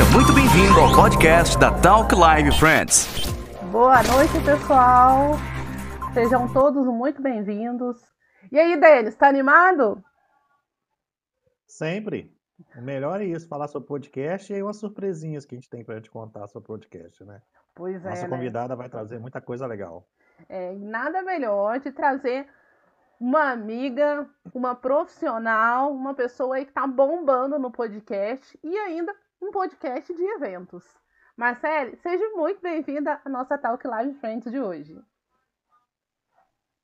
Seja muito bem-vindo ao podcast da Talk Live Friends. Boa noite, pessoal. Sejam todos muito bem-vindos. E aí, Denis, tá animado? Sempre. O melhor é isso, falar sobre podcast e umas surpresinhas que a gente tem para te contar sobre podcast, né? Pois é. Nossa né? convidada vai trazer muita coisa legal. É, nada melhor de trazer uma amiga, uma profissional, uma pessoa aí que tá bombando no podcast e ainda um podcast de eventos. Marcele, seja muito bem-vinda à nossa Talk Live Friends de hoje.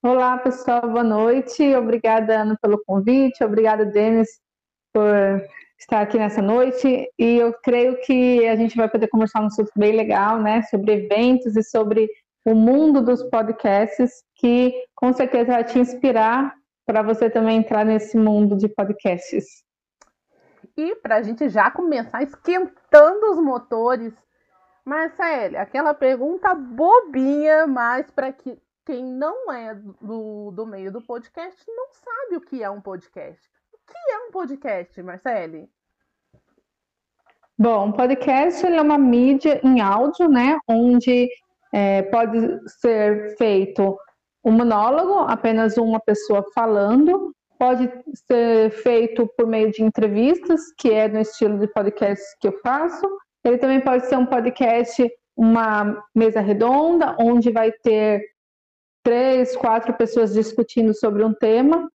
Olá, pessoal, boa noite. Obrigada, Ana, pelo convite. Obrigada, Denis, por estar aqui nessa noite. E eu creio que a gente vai poder conversar um assunto bem legal, né, sobre eventos e sobre o mundo dos podcasts, que com certeza vai te inspirar para você também entrar nesse mundo de podcasts. E para a gente já começar esquentando os motores, Marcele, aquela pergunta bobinha, mas para que quem não é do, do meio do podcast não sabe o que é um podcast. O que é um podcast, Marcele? Bom, podcast é uma mídia em áudio, né, onde é, pode ser feito um monólogo, apenas uma pessoa falando, pode ser feito por meio de entrevistas, que é no estilo de podcast que eu faço. Ele também pode ser um podcast, uma mesa redonda, onde vai ter três, quatro pessoas discutindo sobre um tema.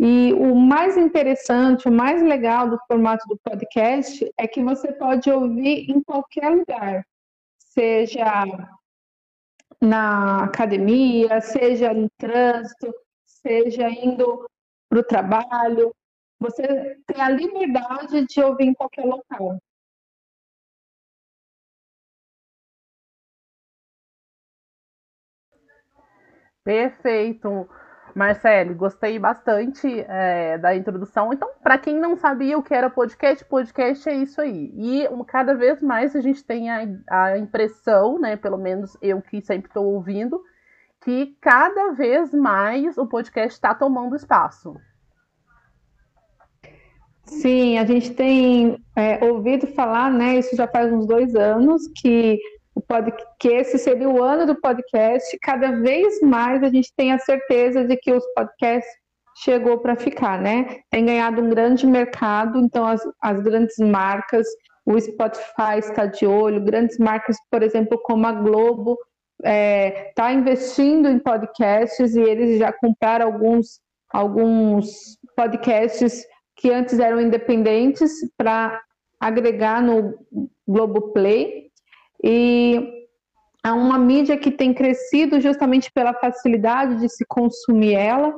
E o mais interessante, o mais legal do formato do podcast é que você pode ouvir em qualquer lugar, seja na academia, seja no trânsito, seja indo para o trabalho. Você tem a liberdade de ouvir em qualquer local. Perfeito. Marcele, gostei bastante é, da introdução. Então, para quem não sabia o que era podcast, podcast é isso aí. E cada vez mais a gente tem a, a impressão, né, pelo menos eu que sempre estou ouvindo, que cada vez mais o podcast está tomando espaço. Sim, a gente tem é, ouvido falar, né? Isso já faz uns dois anos que que esse seria o ano do podcast. Cada vez mais a gente tem a certeza de que os podcasts chegou para ficar, né? Tem ganhado um grande mercado, então as, as grandes marcas, o Spotify está de olho, grandes marcas, por exemplo, como a Globo, está é, tá investindo em podcasts e eles já compraram alguns, alguns podcasts que antes eram independentes para agregar no Globoplay. E é uma mídia que tem crescido justamente pela facilidade de se consumir ela.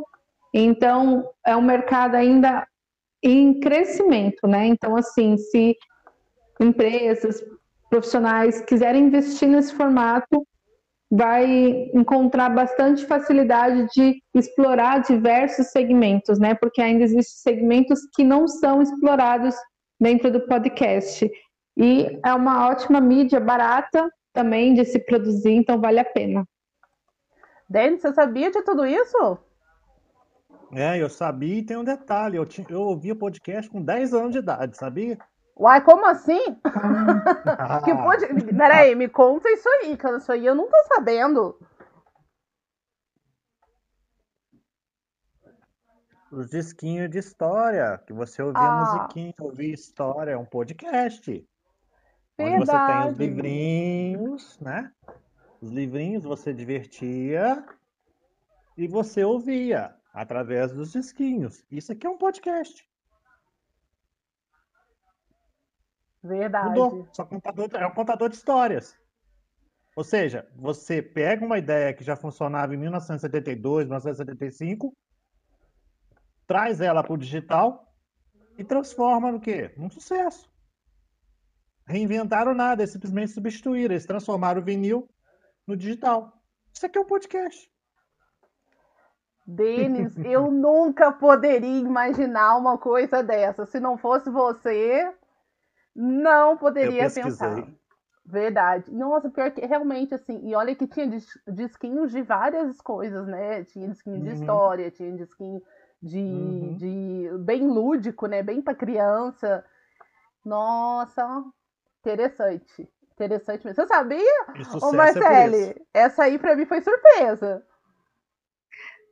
Então, é um mercado ainda em crescimento, né? Então, assim, se empresas, profissionais quiserem investir nesse formato, vai encontrar bastante facilidade de explorar diversos segmentos, né? Porque ainda existem segmentos que não são explorados dentro do podcast. E é uma ótima mídia barata também de se produzir, então vale a pena. Denis, você sabia de tudo isso? É, eu sabia e tem um detalhe, eu, tinha, eu ouvia podcast com 10 anos de idade, sabia? Uai, como assim? Ah. que pode... Peraí, me conta isso aí, que isso aí eu não tô sabendo. Os disquinhos de história, que você ouvia ah. musiquinha, ouvia história, é um podcast. Verdade. Onde você tem os livrinhos, né? Os livrinhos você divertia e você ouvia através dos disquinhos. Isso aqui é um podcast. Verdade. Mudou. Só contador, é um contador de histórias. Ou seja, você pega uma ideia que já funcionava em 1972, 1975, traz ela para o digital e transforma no quê? Num sucesso reinventaram nada, eles simplesmente substituíram, eles transformaram o vinil no digital. Isso aqui é um podcast. Denis, eu nunca poderia imaginar uma coisa dessa. Se não fosse você, não poderia pensar. Verdade. Nossa, pior que realmente assim, e olha que tinha disquinhos de várias coisas, né? Tinha disquinho uhum. de história, tinha disquinho de, uhum. de bem lúdico, né? Bem para criança. Nossa, Interessante. Interessante mesmo. Você sabia? Ô, Marcele, é essa aí para mim foi surpresa.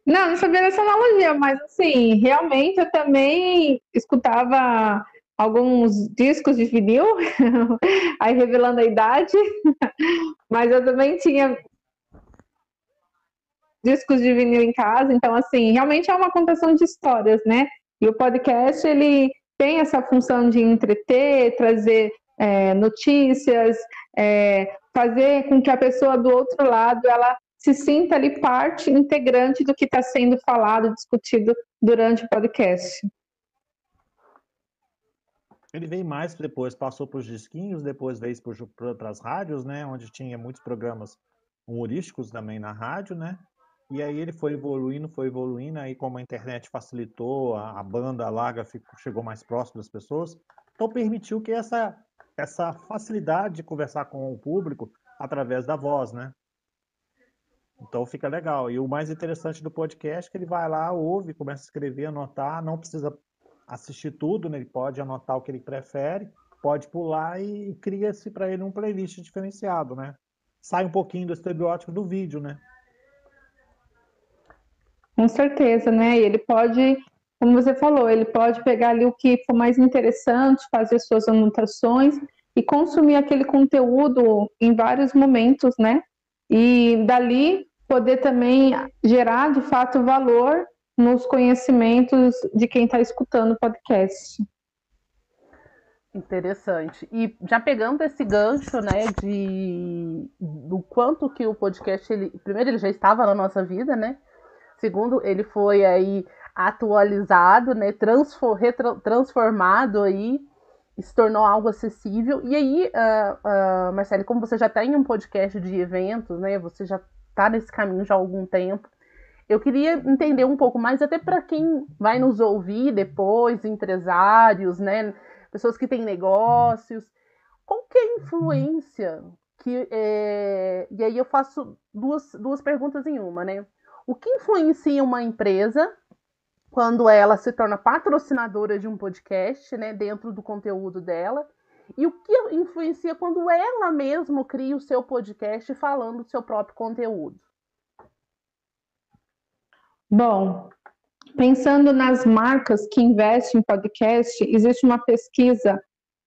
Não, não sabia dessa analogia, mas assim, realmente eu também escutava alguns discos de vinil, aí revelando a idade, mas eu também tinha discos de vinil em casa, então assim, realmente é uma contação de histórias, né? E o podcast, ele tem essa função de entreter, trazer é, notícias, é, fazer com que a pessoa do outro lado, ela se sinta ali parte integrante do que está sendo falado, discutido durante o podcast. Ele veio mais depois, passou para os disquinhos, depois veio para as rádios, né? Onde tinha muitos programas humorísticos também na rádio, né? E aí ele foi evoluindo, foi evoluindo, aí como a internet facilitou, a, a banda larga ficou, chegou mais próximo das pessoas, então permitiu que essa, essa facilidade de conversar com o público através da voz, né? Então fica legal. E o mais interessante do podcast é que ele vai lá, ouve, começa a escrever, anotar, não precisa assistir tudo, né? ele pode anotar o que ele prefere, pode pular e cria-se para ele um playlist diferenciado, né? Sai um pouquinho do estereótipo do vídeo, né? Com certeza, né? E ele pode, como você falou, ele pode pegar ali o que for mais interessante, fazer suas anotações e consumir aquele conteúdo em vários momentos, né? E dali poder também gerar de fato valor nos conhecimentos de quem está escutando o podcast. Interessante. E já pegando esse gancho, né, de do quanto que o podcast ele, primeiro ele já estava na nossa vida, né? Segundo, ele foi aí atualizado, né, transfor, transformado aí, se tornou algo acessível. E aí, uh, uh, Marcelo, como você já tem um podcast de eventos, né, você já está nesse caminho já há algum tempo. Eu queria entender um pouco mais, até para quem vai nos ouvir depois, empresários, né, pessoas que têm negócios, qual que é a influência que é... e aí eu faço duas, duas perguntas em uma, né? O que influencia uma empresa quando ela se torna patrocinadora de um podcast, né, dentro do conteúdo dela? E o que influencia quando ela mesma cria o seu podcast falando do seu próprio conteúdo? Bom, pensando nas marcas que investem em podcast, existe uma pesquisa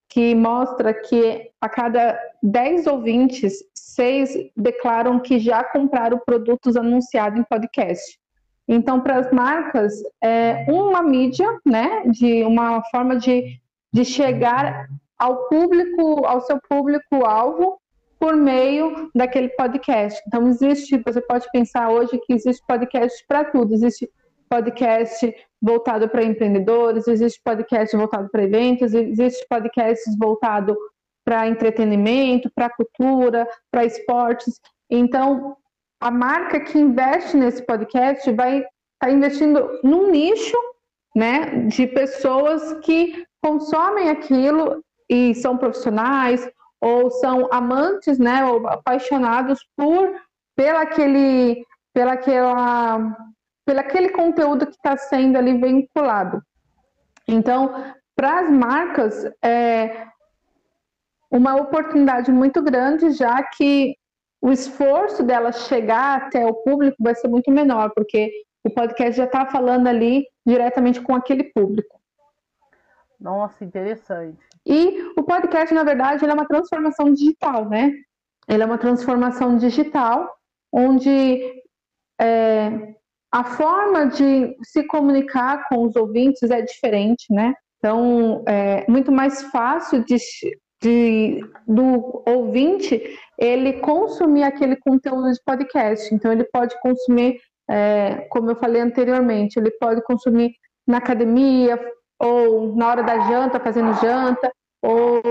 que mostra que a cada 10 ouvintes, 6 declaram que já compraram produtos anunciados em podcast. Então, para as marcas, é uma mídia, né, de uma forma de, de chegar ao público, ao seu público-alvo, por meio daquele podcast. Então, existe, você pode pensar hoje que existe podcast para tudo. Existe podcast voltado para empreendedores, existe podcast voltado para eventos, existe podcasts voltado para entretenimento, para cultura, para esportes. Então, a marca que investe nesse podcast vai estar tá investindo num nicho, né, de pessoas que consomem aquilo e são profissionais ou são amantes, né, ou apaixonados por pela aquele, pela aquela, pelo aquele conteúdo que está sendo ali vinculado. Então, para as marcas é uma oportunidade muito grande, já que o esforço dela chegar até o público vai ser muito menor, porque o podcast já está falando ali diretamente com aquele público. Nossa, interessante. E o podcast, na verdade, é uma transformação digital, né? Ele é uma transformação digital onde é, a forma de se comunicar com os ouvintes é diferente, né? Então, é muito mais fácil de, de, do ouvinte ele consumir aquele conteúdo de podcast. Então, ele pode consumir, é, como eu falei anteriormente, ele pode consumir na academia, ou na hora da janta, fazendo janta, ou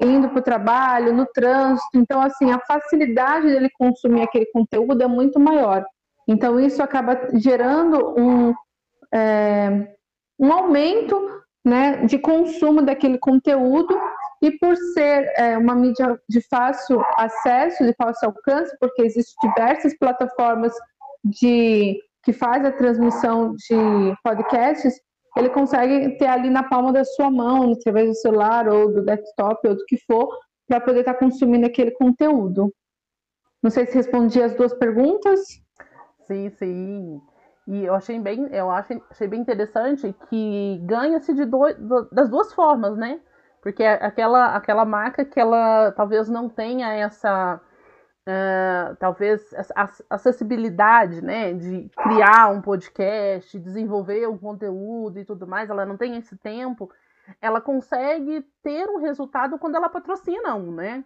indo para o trabalho, no trânsito. Então, assim, a facilidade dele consumir aquele conteúdo é muito maior. Então, isso acaba gerando um, é, um aumento né, de consumo daquele conteúdo e por ser é, uma mídia de fácil acesso, de fácil alcance, porque existem diversas plataformas de que faz a transmissão de podcasts, ele consegue ter ali na palma da sua mão, através do celular ou do desktop ou do que for, para poder estar tá consumindo aquele conteúdo. Não sei se respondi as duas perguntas. Sim, sim. E eu achei bem, eu achei, achei bem interessante que ganha-se de do, das duas formas, né? Porque aquela, aquela marca que ela talvez não tenha essa. Uh, talvez acessibilidade, né, de criar um podcast, desenvolver um conteúdo e tudo mais, ela não tem esse tempo, ela consegue ter um resultado quando ela patrocina um, né?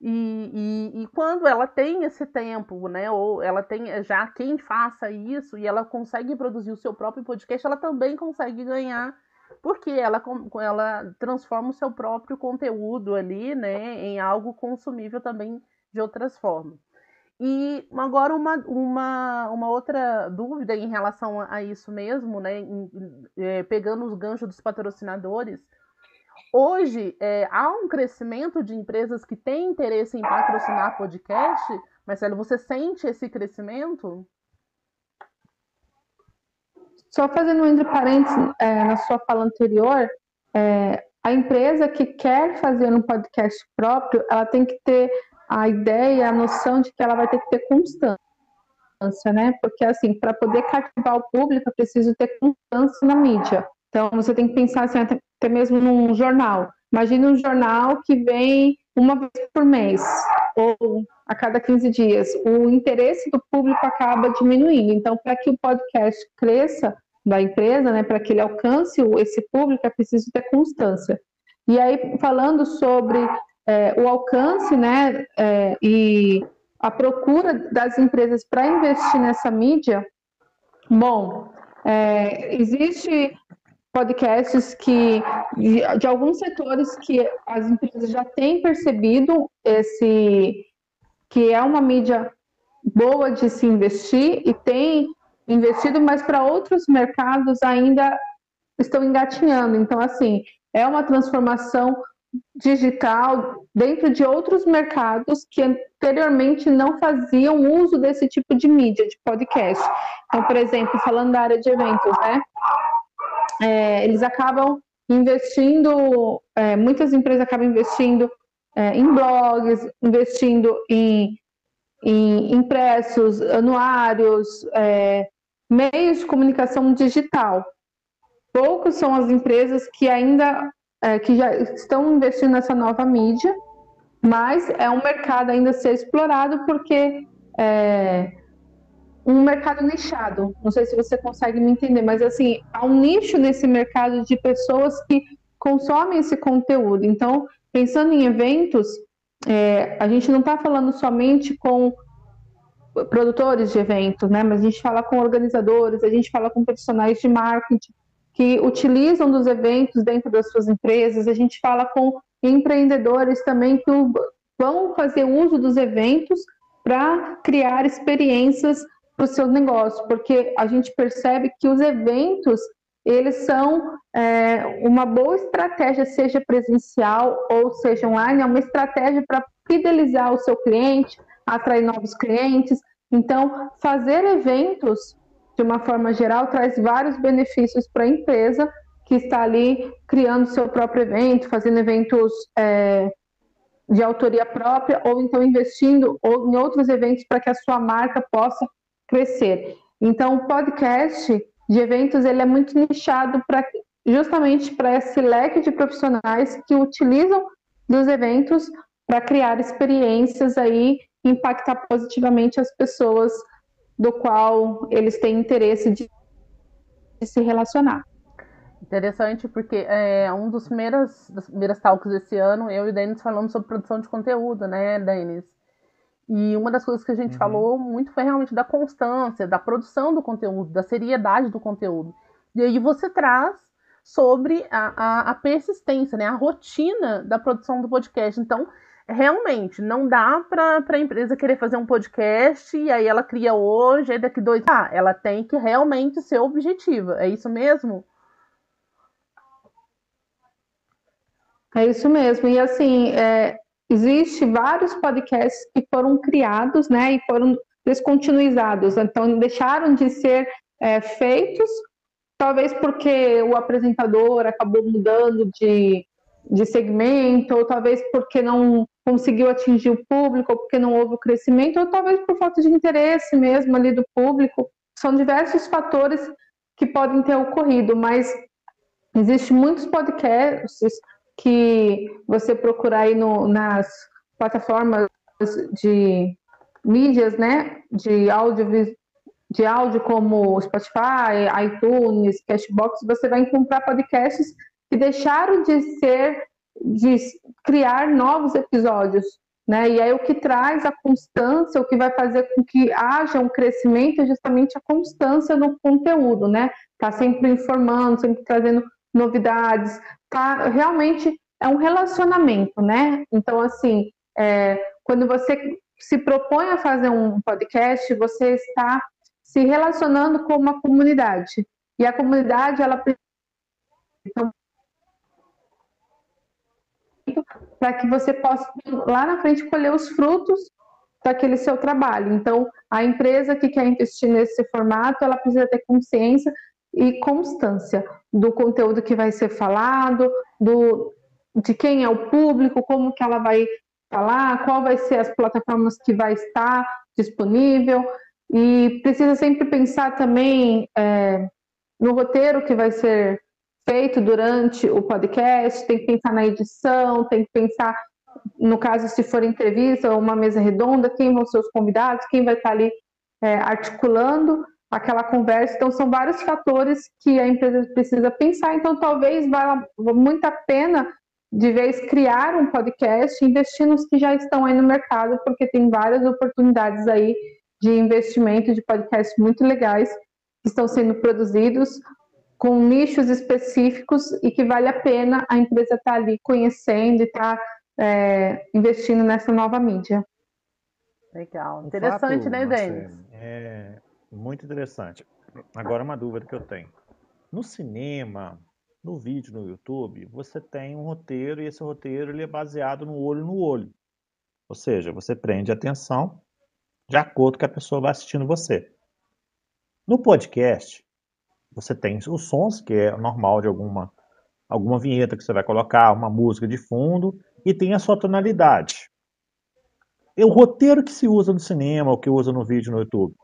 E, e, e, quando ela tem esse tempo, né, ou ela tem já quem faça isso e ela consegue produzir o seu próprio podcast, ela também consegue ganhar, porque ela, ela transforma o seu próprio conteúdo ali, né, em algo consumível também de outras formas. E agora uma, uma, uma outra dúvida em relação a isso mesmo, né, em, é, pegando os ganchos dos patrocinadores, Hoje, é, há um crescimento de empresas que têm interesse em patrocinar podcast. Marcelo, você sente esse crescimento? Só fazendo um entre parênteses é, na sua fala anterior, é, a empresa que quer fazer um podcast próprio, ela tem que ter a ideia, a noção de que ela vai ter que ter constância, né? Porque assim, para poder cativar o público, é preciso ter constância na mídia. Então, você tem que pensar assim, até, mesmo num jornal. Imagine um jornal que vem uma vez por mês ou a cada 15 dias. O interesse do público acaba diminuindo. Então, para que o podcast cresça da empresa, né, para que ele alcance esse público, é preciso ter constância. E aí, falando sobre é, o alcance né, é, e a procura das empresas para investir nessa mídia, bom, é, existe podcasts que de, de, alguns setores que as empresas já têm percebido esse que é uma mídia boa de se investir e tem investido, mas para outros mercados ainda estão engatinhando. Então, assim, é uma transformação digital dentro de outros mercados que anteriormente não faziam uso desse tipo de mídia, de podcast. Então, por exemplo, falando da área de eventos, né? é, eles acabam investindo, é, muitas empresas acabam investindo é, em blogs, investindo em, em impressos, anuários, é, meios de comunicação digital. Poucas são as empresas que ainda é, que já estão investindo nessa nova mídia, mas é um mercado ainda a ser explorado porque é, um mercado nichado. Não sei se você consegue me entender, mas assim, há um nicho nesse mercado de pessoas que consomem esse conteúdo. Então, pensando em eventos, é, a gente não está falando somente com produtores de eventos, né? Mas a gente fala com organizadores, a gente fala com profissionais de marketing que utilizam dos eventos dentro das suas empresas, a gente fala com empreendedores também que vão fazer uso dos eventos para criar experiências para o seu negócio, porque a gente percebe que os eventos eles são é, uma boa estratégia, seja presencial ou seja online, é uma estratégia para fidelizar o seu cliente, atrair novos clientes. Então, fazer eventos, de uma forma geral, traz vários benefícios para a empresa que está ali criando seu próprio evento, fazendo eventos é, de autoria própria, ou então investindo em outros eventos para que a sua marca possa crescer. Então, o podcast de eventos ele é muito nichado para justamente para esse leque de profissionais que utilizam dos eventos para criar experiências aí impactar positivamente as pessoas do qual eles têm interesse de, de se relacionar. Interessante, porque é um dos primeiros, das primeiras talks desse ano, eu e o Denis falamos sobre produção de conteúdo, né, Denis? E uma das coisas que a gente uhum. falou muito foi realmente da constância, da produção do conteúdo, da seriedade do conteúdo. E aí você traz sobre a, a, a persistência, né, a rotina da produção do podcast. Então, realmente, não dá para a empresa querer fazer um podcast e aí ela cria hoje, e daqui dois. Ah, ela tem que realmente ser objetiva. É isso mesmo? É isso mesmo. E assim, é, existe vários podcasts que foram criados, né, e foram descontinuizados, então deixaram de ser é, feitos, talvez porque o apresentador acabou mudando de, de segmento, ou talvez porque não conseguiu atingir o público, ou porque não houve o crescimento, ou talvez por falta de interesse mesmo ali do público. São diversos fatores que podem ter ocorrido, mas existem muitos podcasts que você procurar aí no, nas plataformas de mídias, né, de áudio, de áudio como Spotify, iTunes, Cashbox, você vai encontrar podcasts que deixaram de ser, de criar novos episódios, né? E aí o que traz a constância, o que vai fazer com que haja um crescimento é justamente a constância no conteúdo, né? Tá sempre informando, sempre trazendo novidades, tá? Realmente é um relacionamento, né? Então assim, é, quando você se propõe a fazer um podcast, você está se relacionando com uma comunidade. E a comunidade, ela para que você possa lá na frente colher os frutos daquele seu trabalho. Então, a empresa que quer investir nesse formato, ela precisa ter consciência e constância do conteúdo que vai ser falado, do, de quem é o público, como que ela vai falar, qual vai ser as plataformas que vai estar disponível e precisa sempre pensar também é, no roteiro que vai ser feito durante o podcast, tem que pensar na edição, tem que pensar, no caso, se for entrevista ou uma mesa redonda, quem vão ser os convidados, quem vai estar ali é, articulando aquela conversa. Então, são vários fatores que a empresa precisa pensar. Então, talvez valha muito a pena, de vez, criar um podcast, investir nos que já estão aí no mercado, porque tem várias oportunidades aí de investimento de podcasts muito legais que estão sendo produzidos com nichos específicos e que vale a pena a empresa estar tá ali conhecendo e estar tá, é, investindo nessa nova mídia. Legal. Interessante, fato, né, Denis? É muito interessante. Agora, uma dúvida que eu tenho. No cinema, no vídeo, no YouTube, você tem um roteiro e esse roteiro ele é baseado no olho no olho. Ou seja, você prende atenção de acordo com a pessoa vai assistindo você. No podcast, você tem os sons, que é normal de alguma, alguma vinheta que você vai colocar, uma música de fundo, e tem a sua tonalidade. E o roteiro que se usa no cinema, o que usa no vídeo no YouTube,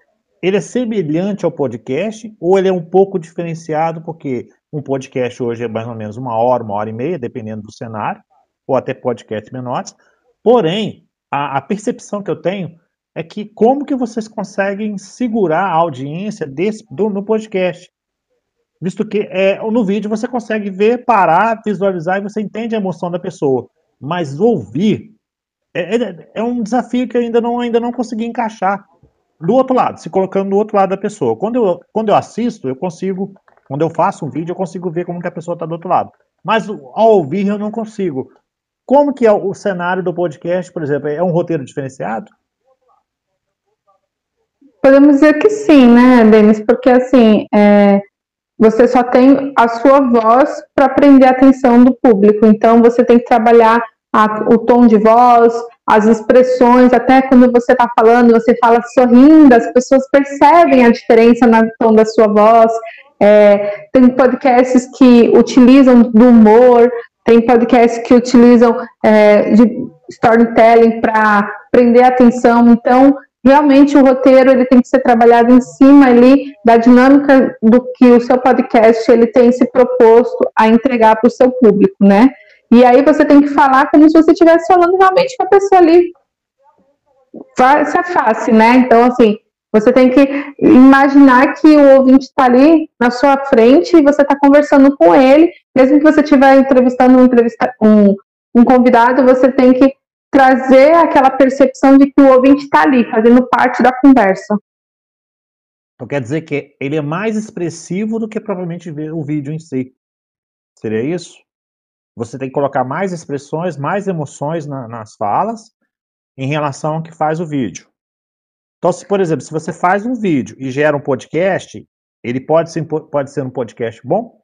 ele é semelhante ao podcast ou ele é um pouco diferenciado, porque um podcast hoje é mais ou menos uma hora, uma hora e meia, dependendo do cenário, ou até podcasts menores. Porém, a, a percepção que eu tenho é que como que vocês conseguem segurar a audiência desse, do, no podcast? Visto que é, no vídeo você consegue ver, parar, visualizar e você entende a emoção da pessoa. Mas ouvir é, é, é um desafio que eu ainda não, ainda não consegui encaixar. Do outro lado, se colocando do outro lado da pessoa. Quando eu, quando eu assisto, eu consigo, quando eu faço um vídeo, eu consigo ver como que a pessoa está do outro lado. Mas ao ouvir eu não consigo. Como que é o cenário do podcast, por exemplo? É um roteiro diferenciado? Podemos dizer que sim, né, Denis? Porque assim, é, você só tem a sua voz para prender a atenção do público. Então você tem que trabalhar a, o tom de voz, as expressões, até quando você está falando, você fala sorrindo, as pessoas percebem a diferença no tom da sua voz. É, tem podcasts que utilizam do humor, tem podcasts que utilizam é, de storytelling para prender a atenção. Então, realmente o roteiro ele tem que ser trabalhado em cima ali da dinâmica do que o seu podcast ele tem se proposto a entregar para o seu público, né? E aí você tem que falar como se você estivesse falando realmente com a pessoa ali face a face, né? Então, assim, você tem que imaginar que o ouvinte está ali na sua frente e você está conversando com ele, mesmo que você estiver entrevistando um, entrevista, um, um convidado, você tem que trazer aquela percepção de que o ouvinte está ali, fazendo parte da conversa. Então quer dizer que ele é mais expressivo do que provavelmente o vídeo em si. Seria isso? Você tem que colocar mais expressões, mais emoções na, nas falas em relação ao que faz o vídeo. Então, se, por exemplo, se você faz um vídeo e gera um podcast, ele pode ser, pode ser um podcast bom?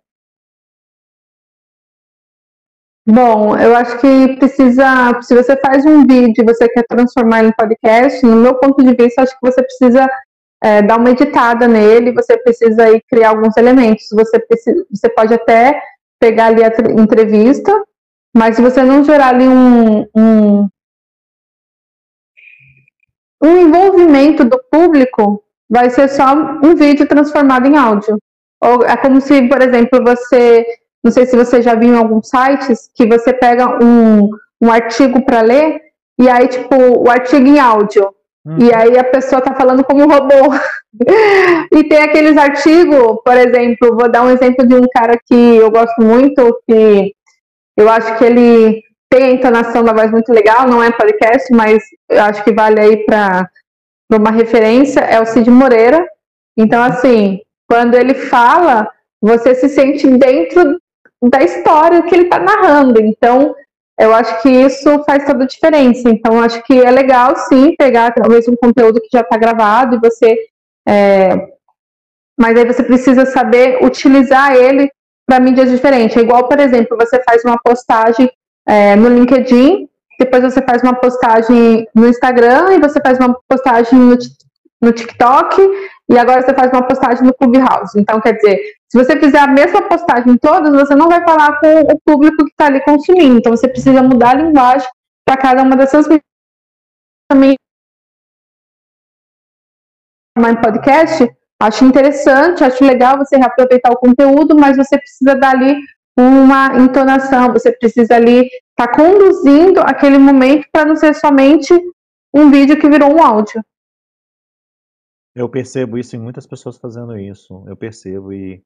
Bom, eu acho que precisa, se você faz um vídeo e você quer transformar em podcast, no meu ponto de vista, acho que você precisa é, dar uma editada nele, você precisa aí criar alguns elementos. Você, precisa, você pode até pegar ali a entrevista, Mas se você não gerar ali um, um, um envolvimento do público, vai ser só um vídeo transformado em áudio. Ou é como se, por exemplo, você, não sei se você já viu em alguns sites, que você pega um, um artigo para ler e aí, tipo, o artigo em áudio. Hum. E aí a pessoa tá falando como um robô. e tem aqueles artigos, por exemplo, vou dar um exemplo de um cara que eu gosto muito, que eu acho que ele tem a entonação da voz muito legal, não é podcast, mas eu acho que vale aí para uma referência, é o Cid Moreira. Então, assim, quando ele fala, você se sente dentro da história que ele está narrando. Então, eu acho que isso faz toda a diferença. Então, acho que é legal, sim, pegar talvez um conteúdo que já está gravado e você. É... Mas aí você precisa saber utilizar ele para mídias diferentes. É igual, por exemplo, você faz uma postagem é, no LinkedIn, depois você faz uma postagem no Instagram e você faz uma postagem no, no TikTok e agora você faz uma postagem no Clubhouse. Então, quer dizer, se você fizer a mesma postagem em todas, você não vai falar com o público que está ali consumindo. Então, você precisa mudar a linguagem para cada uma dessas também em podcast, acho interessante, acho legal você reaproveitar o conteúdo, mas você precisa dar ali uma entonação, você precisa ali estar tá conduzindo aquele momento para não ser somente um vídeo que virou um áudio. Eu percebo isso em muitas pessoas fazendo isso. Eu percebo e,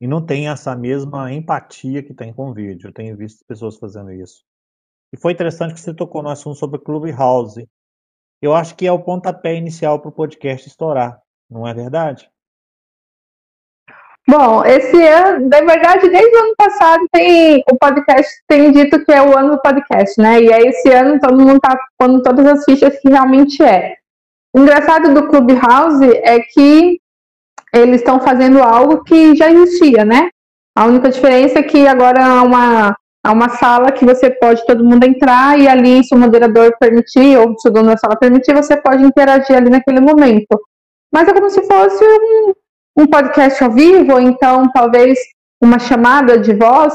e não tem essa mesma empatia que tem com o vídeo. Eu tenho visto pessoas fazendo isso. E foi interessante que você tocou no assunto sobre Clubhouse. Eu acho que é o pontapé inicial para o podcast estourar, não é verdade? Bom, esse ano, na verdade, desde o ano passado tem o podcast tem dito que é o ano do podcast, né? E aí esse ano todo mundo tá pondo todas as fichas que realmente é. O engraçado do Clubhouse é que eles estão fazendo algo que já existia, né? A única diferença é que agora há uma, há uma sala que você pode todo mundo entrar e ali, se o moderador permitir, ou se o dono da sala permitir, você pode interagir ali naquele momento. Mas é como se fosse um, um podcast ao vivo, ou então talvez uma chamada de voz,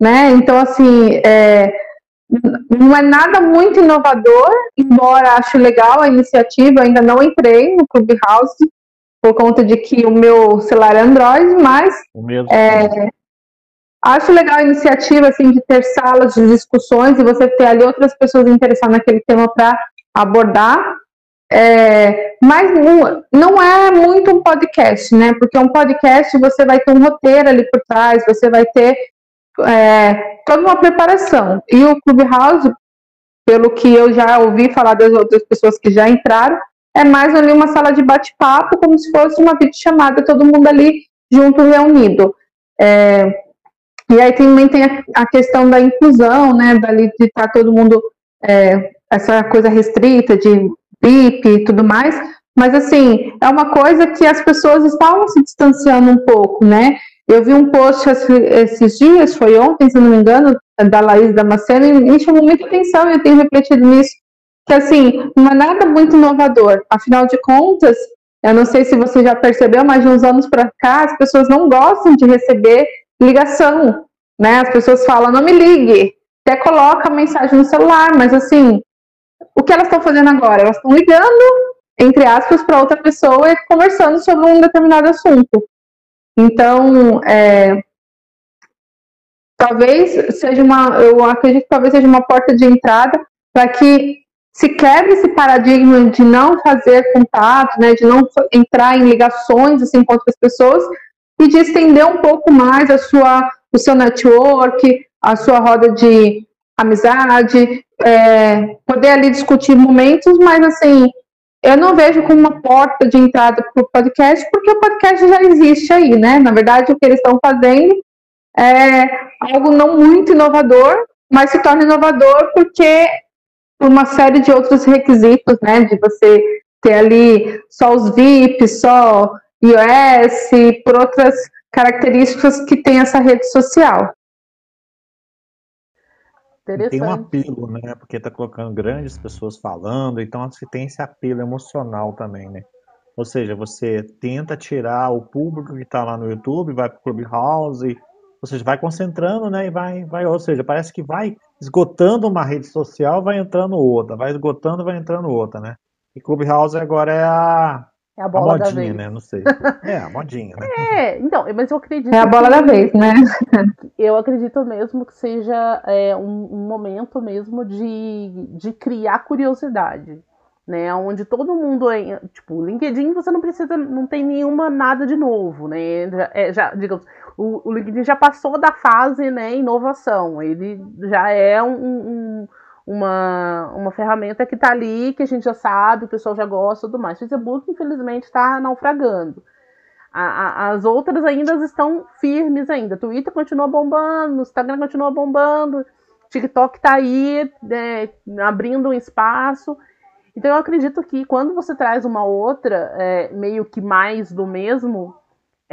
né? Então, assim, é, não é nada muito inovador, embora acho legal a iniciativa, ainda não entrei no Clubhouse por conta de que o meu celular é Android, mas é, acho legal a iniciativa assim de ter salas de discussões e você ter ali outras pessoas interessadas naquele tema para abordar. É, mas não é muito um podcast, né? Porque um podcast você vai ter um roteiro ali por trás, você vai ter é, toda uma preparação. E o Clubhouse, pelo que eu já ouvi falar das outras pessoas que já entraram, é mais ali uma sala de bate-papo, como se fosse uma videochamada, todo mundo ali junto, reunido. É, e aí também tem a, a, questão da inclusão, né, dali de estar tá todo mundo, é, essa coisa restrita de BIP e tudo mais, mas assim, é uma coisa que as pessoas estavam se distanciando um pouco, né, eu vi um post esses dias, foi ontem, se não me engano, da Laís Damasceno, e me chamou muita atenção e eu tenho refletido nisso, que assim, não é nada muito inovador. Afinal de contas, eu não sei se você já percebeu, mas de uns anos para cá, as pessoas não gostam de receber ligação, né? As pessoas falam, não me ligue, até coloca a mensagem no celular, mas assim, o que elas estão fazendo agora? Elas estão ligando, entre aspas, para outra pessoa e conversando sobre um determinado assunto. Então, é, talvez seja uma, eu acredito que talvez seja uma porta de entrada para que se quebre esse paradigma de não fazer contato, né, de não entrar em ligações assim com outras pessoas e de estender um pouco mais a sua, o seu network, a sua roda de amizade, é, poder ali discutir momentos, mas assim eu não vejo como uma porta de entrada para o podcast, porque o podcast já existe aí, né? Na verdade, o que eles estão fazendo é algo não muito inovador, mas se torna inovador porque por uma série de outros requisitos, né? De você ter ali só os VIPs, só iOS, por outras características que tem essa rede social. Tem um apelo, né? Porque tá colocando grandes pessoas falando, então acho que tem esse apelo emocional também, né? Ou seja, você tenta tirar o público que está lá no YouTube, vai para o Clubhouse ou seja, vai concentrando, né, e vai, vai, ou seja, parece que vai esgotando uma rede social, vai entrando outra, vai esgotando, vai entrando outra, né? E Clubhouse agora é a é a bola a modinha, da vez. né? Não sei. É, a modinha, né? É, então, mas eu acredito. É a bola que, da vez, né? Eu acredito mesmo que seja é, um, um, momento mesmo de, de criar curiosidade. Né, onde todo mundo é, tipo, LinkedIn você não precisa, não tem nenhuma nada de novo, né? Já, é, já digamos, o, o LinkedIn já passou da fase, né, inovação. Ele já é um, um uma, uma ferramenta que está ali, que a gente já sabe, o pessoal já gosta e tudo mais. O Facebook, infelizmente, está naufragando. A, a, as outras ainda estão firmes ainda. Twitter continua bombando, Instagram continua bombando, TikTok está aí né, abrindo um espaço. Então eu acredito que quando você traz uma outra, é, meio que mais do mesmo,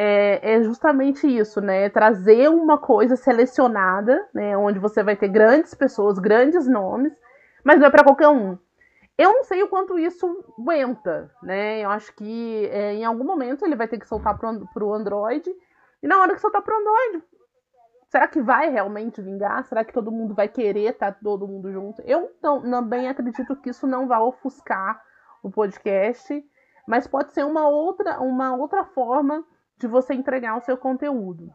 é, é, justamente isso, né? Trazer uma coisa selecionada, né? Onde você vai ter grandes pessoas, grandes nomes, mas não é para qualquer um. Eu não sei o quanto isso aguenta, né? Eu acho que é, em algum momento ele vai ter que soltar para o Android, e na hora que soltar para o Android, será que vai realmente vingar? Será que todo mundo vai querer estar tá todo mundo junto? Eu também acredito que isso não vai ofuscar o podcast, mas pode ser uma outra, uma outra forma de você entregar o seu conteúdo.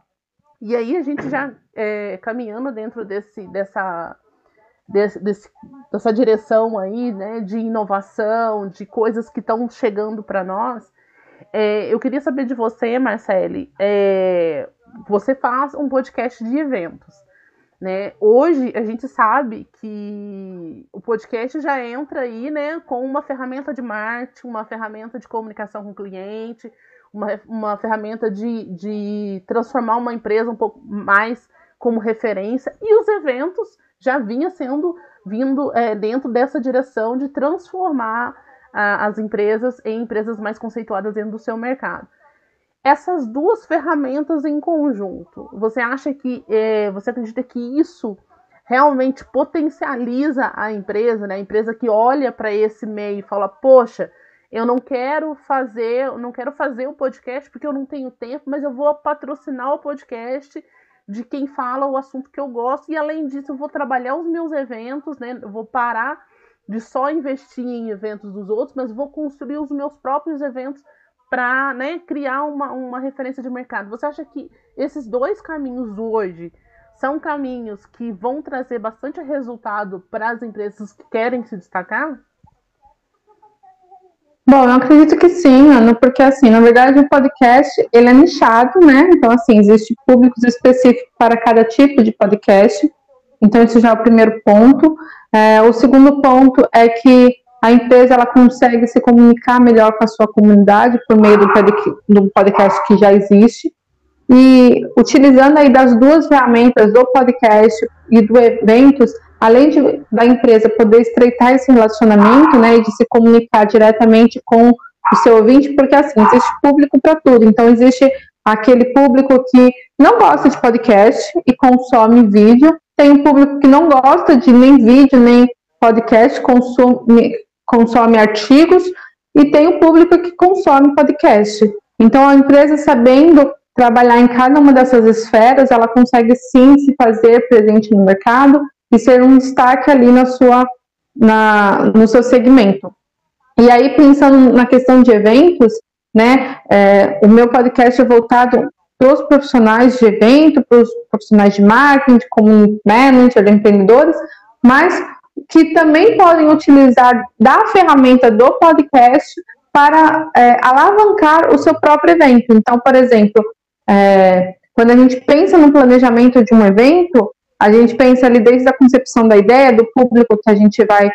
E aí a gente já é, caminhando dentro desse, dessa, desse, desse, dessa direção aí, né, de inovação, de coisas que estão chegando para nós, é, eu queria saber de você, Marcele, é, você faz um podcast de eventos. Né? Hoje a gente sabe que o podcast já entra aí né, com uma ferramenta de marketing, uma ferramenta de comunicação com o cliente, uma, uma ferramenta de, de transformar uma empresa um pouco mais como referência, e os eventos já vinha sendo vindo é, dentro dessa direção de transformar a, as empresas em empresas mais conceituadas dentro do seu mercado. Essas duas ferramentas em conjunto, você acha que é, você acredita que isso realmente potencializa a empresa, né? A empresa que olha para esse meio e fala, poxa, eu não quero fazer, não quero fazer o podcast porque eu não tenho tempo, mas eu vou patrocinar o podcast de quem fala o assunto que eu gosto e além disso eu vou trabalhar os meus eventos, né? Eu vou parar de só investir em eventos dos outros, mas vou construir os meus próprios eventos para né, criar uma, uma referência de mercado. Você acha que esses dois caminhos hoje são caminhos que vão trazer bastante resultado para as empresas que querem se destacar? Bom, eu acredito que sim, Ana, porque assim, na verdade o podcast, ele é nichado, né? Então, assim, existe públicos específicos para cada tipo de podcast. Então, esse já é o primeiro ponto. É, o segundo ponto é que a empresa ela consegue se comunicar melhor com a sua comunidade por meio do, do podcast que já existe. E utilizando aí das duas ferramentas do podcast e do eventos, além de, da empresa poder estreitar esse relacionamento, né, e de se comunicar diretamente com o seu ouvinte, porque assim, existe público para tudo. Então, existe aquele público que não gosta de podcast e consome vídeo, tem um público que não gosta de nem vídeo, nem podcast, consome, consome artigos, e tem o público que consome podcast. Então, a empresa, sabendo trabalhar em cada uma dessas esferas, ela consegue sim se fazer presente no mercado e ser um destaque ali na sua, na, no seu segmento. E aí, pensando na questão de eventos, né, é, o meu podcast é voltado para os profissionais de evento, para os profissionais de marketing, de community manager, de empreendedores, mas que também podem utilizar da ferramenta do podcast para é, alavancar o seu próprio evento. Então, por exemplo, é, quando a gente pensa no planejamento de um evento, a gente pensa ali desde a concepção da ideia, do público que a gente vai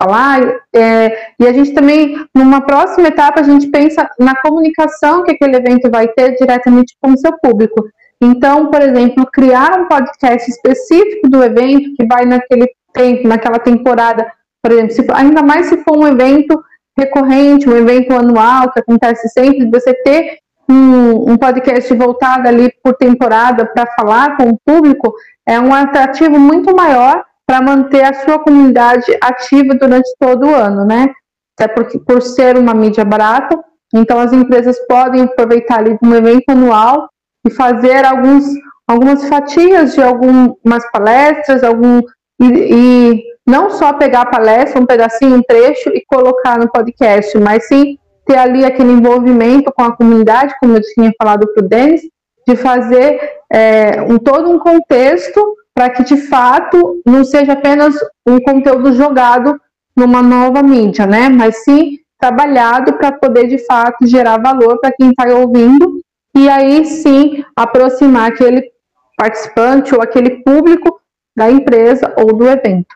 falar, é, e a gente também, numa próxima etapa, a gente pensa na comunicação que aquele evento vai ter diretamente com o seu público. Então, por exemplo, criar um podcast específico do evento que vai naquele tempo, naquela temporada, por exemplo, se, ainda mais se for um evento recorrente, um evento anual que acontece sempre, você ter um, um podcast voltado ali por temporada para falar com o público, é um atrativo muito maior para manter a sua comunidade ativa durante todo o ano, né? Até porque por ser uma mídia barata, então as empresas podem aproveitar ali um evento anual e fazer alguns algumas fatias de algumas palestras, algum e, e não só pegar a palestra, um pedacinho, um trecho e colocar no podcast, mas sim ter ali aquele envolvimento com a comunidade, como eu tinha falado para o Denis, de fazer é, um, todo um contexto para que de fato não seja apenas um conteúdo jogado numa nova mídia, né? Mas sim trabalhado para poder de fato gerar valor para quem está ouvindo e aí sim aproximar aquele participante ou aquele público da empresa ou do evento.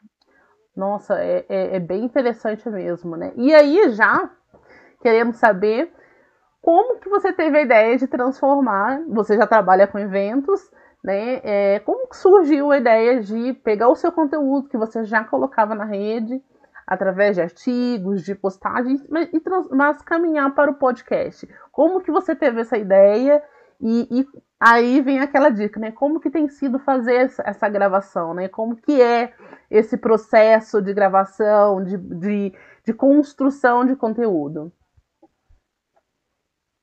Nossa, é, é, é bem interessante mesmo, né? E aí já queremos saber como que você teve a ideia de transformar, você já trabalha com eventos, né? É, como que surgiu a ideia de pegar o seu conteúdo que você já colocava na rede, através de artigos, de postagens, mas, mas caminhar para o podcast? Como que você teve essa ideia? E, e, aí vem aquela dica, né? Como que tem sido fazer essa gravação, né? Como que é esse processo de gravação, de, de, de construção de conteúdo?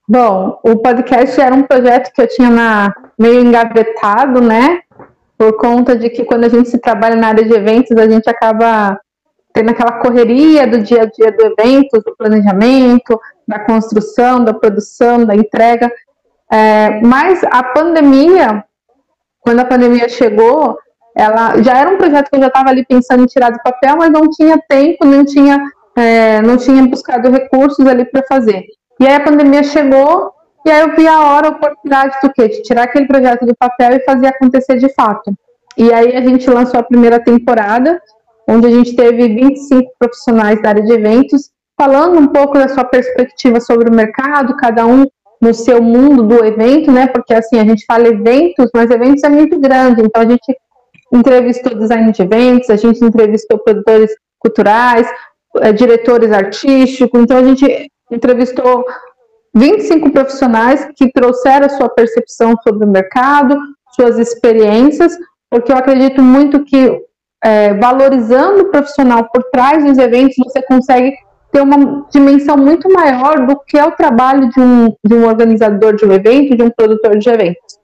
Bom, o podcast era um projeto que eu tinha na, meio engavetado, né? Por conta de que quando a gente se trabalha na área de eventos, a gente acaba tendo aquela correria do dia a dia do evento, do planejamento, da construção, da produção, da entrega. É, mas a pandemia, quando a pandemia chegou, ela já era um projeto que eu já estava ali pensando em tirar do papel, mas não tinha tempo, não tinha, é, não tinha buscado recursos ali para fazer. E aí a pandemia chegou e aí eu vi a hora, a oportunidade do quê? De tirar aquele projeto do papel e fazer acontecer de fato. E aí a gente lançou a primeira temporada, onde a gente teve 25 profissionais da área de eventos, falando um pouco da sua perspectiva sobre o mercado, cada um no seu mundo do evento, né? Porque assim, a gente fala eventos, mas eventos é muito grande, então a gente entrevistou design de eventos, a gente entrevistou produtores culturais, é, diretores artísticos, então a gente entrevistou 25 profissionais que trouxeram a sua percepção sobre o mercado, suas experiências, porque eu acredito muito que é, valorizando o profissional por trás dos eventos, você consegue ter uma dimensão muito maior do que é o trabalho de um, de um organizador de um evento, de um produtor de eventos.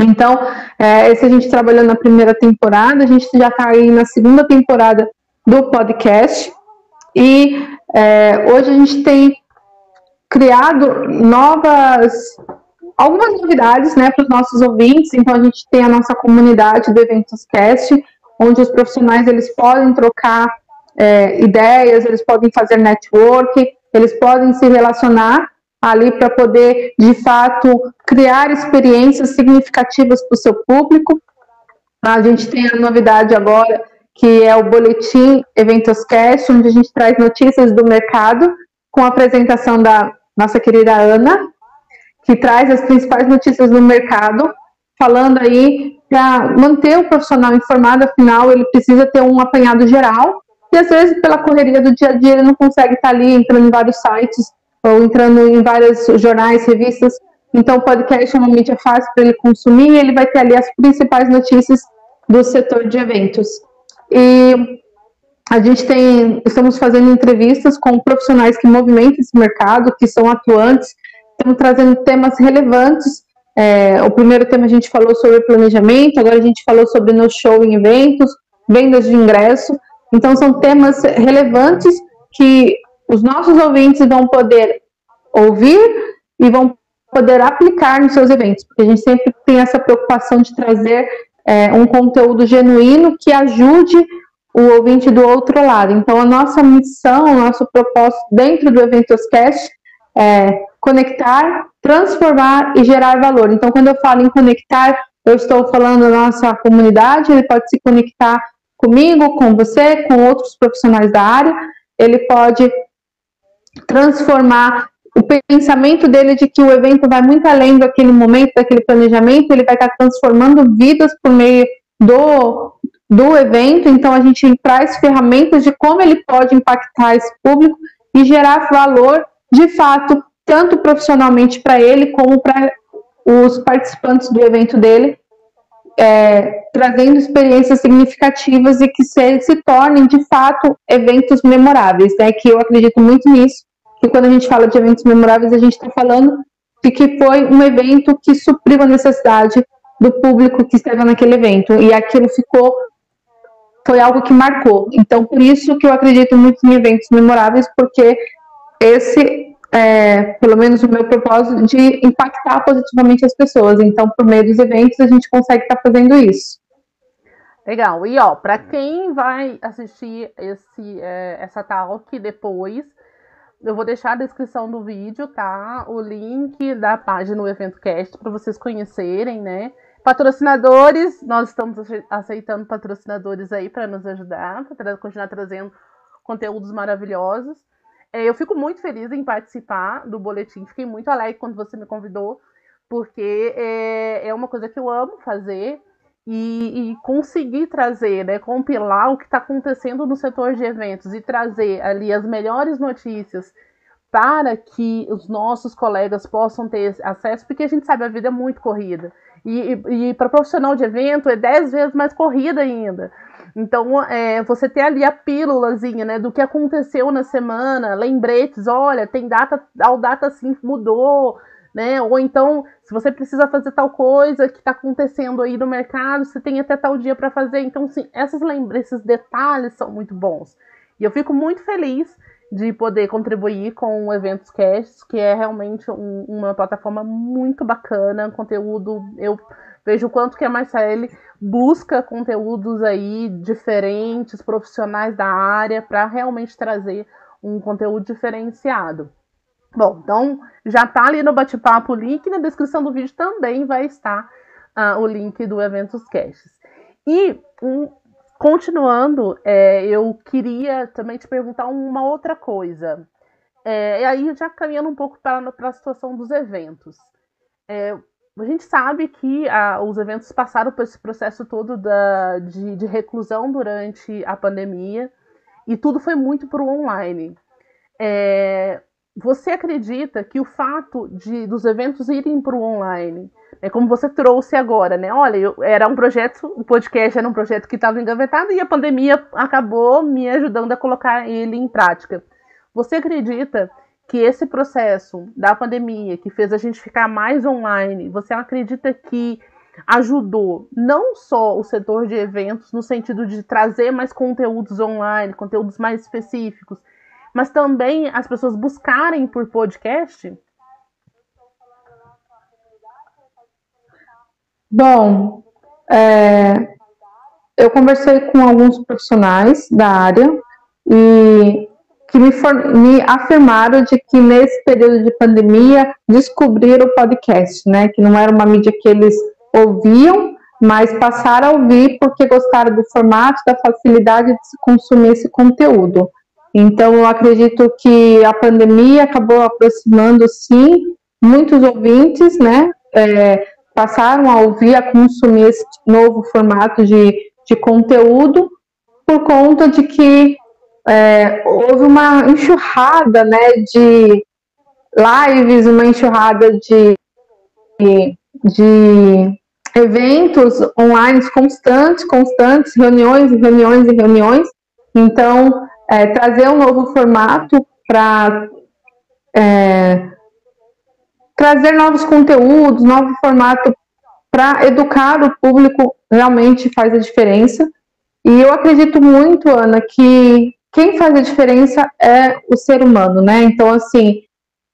Então, é, esse a gente trabalhou na primeira temporada, a gente já está aí na segunda temporada do podcast, e é, hoje a gente tem criado novas, algumas novidades né, para os nossos ouvintes. Então, a gente tem a nossa comunidade do Eventos Cast, onde os profissionais eles podem trocar é, ideias, eles podem fazer network, eles podem se relacionar ali para poder, de fato, criar experiências significativas para o seu público. A gente tem a novidade agora que é o boletim Eventos Cast, onde a gente traz notícias do mercado, com a apresentação da nossa querida Ana, que traz as principais notícias do mercado, falando aí para manter o profissional informado, afinal, ele precisa ter um apanhado geral, e às vezes, pela correria do dia a dia, ele não consegue estar ali entrando em vários sites, ou entrando em vários jornais, revistas. Então, o podcast é uma mídia fácil para ele consumir, e ele vai ter ali as principais notícias do setor de eventos. E a gente tem, estamos fazendo entrevistas com profissionais que movimentam esse mercado, que são atuantes, estamos trazendo temas relevantes. É, o primeiro tema a gente falou sobre planejamento, agora a gente falou sobre no show em eventos, vendas de ingresso. Então são temas relevantes que os nossos ouvintes vão poder ouvir e vão poder aplicar nos seus eventos, porque a gente sempre tem essa preocupação de trazer é, um conteúdo genuíno que ajude o ouvinte do outro lado. Então, a nossa missão, o nosso propósito dentro do Eventoscast é conectar, transformar e gerar valor. Então, quando eu falo em conectar, eu estou falando da nossa comunidade, ele pode se conectar comigo, com você, com outros profissionais da área, ele pode transformar o pensamento dele de que o evento vai muito além daquele momento, daquele planejamento, ele vai estar transformando vidas por meio do, do evento, então a gente traz ferramentas de como ele pode impactar esse público e gerar valor de fato, tanto profissionalmente para ele como para os participantes do evento dele, é, trazendo experiências significativas e que se, se tornem de fato eventos memoráveis, né? Que eu acredito muito nisso que quando a gente fala de eventos memoráveis, a gente está falando de que foi um evento que supriu a necessidade do público que esteve naquele evento. E aquilo ficou foi algo que marcou. Então, por isso que eu acredito muito em eventos memoráveis, porque esse é, pelo menos o meu propósito de impactar positivamente as pessoas. Então, por meio dos eventos, a gente consegue estar tá fazendo isso. Legal. E ó, para quem vai assistir esse é, essa talk depois, eu vou deixar a descrição do vídeo, tá? O link da página do Evento Cast para vocês conhecerem, né? Patrocinadores, nós estamos aceitando patrocinadores aí para nos ajudar, para continuar trazendo conteúdos maravilhosos. É, eu fico muito feliz em participar do boletim, fiquei muito alegre quando você me convidou, porque é, é uma coisa que eu amo fazer e, e conseguir trazer, né, compilar o que está acontecendo no setor de eventos e trazer ali as melhores notícias para que os nossos colegas possam ter acesso, porque a gente sabe a vida é muito corrida. E, e, e para profissional de evento é dez vezes mais corrida ainda. Então, é, você ter ali a pílulazinha, né, do que aconteceu na semana, lembretes, olha, tem data, a data assim mudou, né? Ou então, se você precisa fazer tal coisa que está acontecendo aí no mercado, você tem até tal dia para fazer. Então, sim, essas esses detalhes são muito bons. E eu fico muito feliz de poder contribuir com o Eventos Cast, que é realmente um, uma plataforma muito bacana, conteúdo. Eu vejo o quanto que a Marcele busca conteúdos aí diferentes, profissionais da área, para realmente trazer um conteúdo diferenciado. Bom, então já está ali no bate-papo o link, na descrição do vídeo também vai estar uh, o link do Eventos Caches. E um, continuando, é, eu queria também te perguntar uma outra coisa. É, e aí já caminhando um pouco para a situação dos eventos. É, a gente sabe que ah, os eventos passaram por esse processo todo da, de, de, reclusão durante a pandemia e tudo foi muito para o online. É, você acredita que o fato de dos eventos irem para o online, é como você trouxe agora, né? Olha, eu, era um projeto, o podcast era um projeto que estava engavetado e a pandemia acabou me ajudando a colocar ele em prática. Você acredita que esse processo da pandemia, que fez a gente ficar mais online, você acredita que ajudou não só o setor de eventos no sentido de trazer mais conteúdos online, conteúdos mais específicos, mas também as pessoas buscarem por podcast? Bom, é, eu conversei com alguns profissionais da área e que me, me afirmaram de que nesse período de pandemia descobriram o podcast, né? Que não era uma mídia que eles ouviam, mas passaram a ouvir porque gostaram do formato, da facilidade de se consumir esse conteúdo. Então, eu acredito que a pandemia acabou aproximando, sim, muitos ouvintes, né? É, passaram a ouvir, a consumir esse novo formato de, de conteúdo, por conta de que é, houve uma enxurrada né, de lives, uma enxurrada de, de eventos online constantes, constantes, reuniões e reuniões e reuniões. Então, é, trazer um novo formato para é, trazer novos conteúdos, novo formato para educar o público realmente faz a diferença. E eu acredito muito, Ana, que quem faz a diferença é o ser humano, né? Então, assim,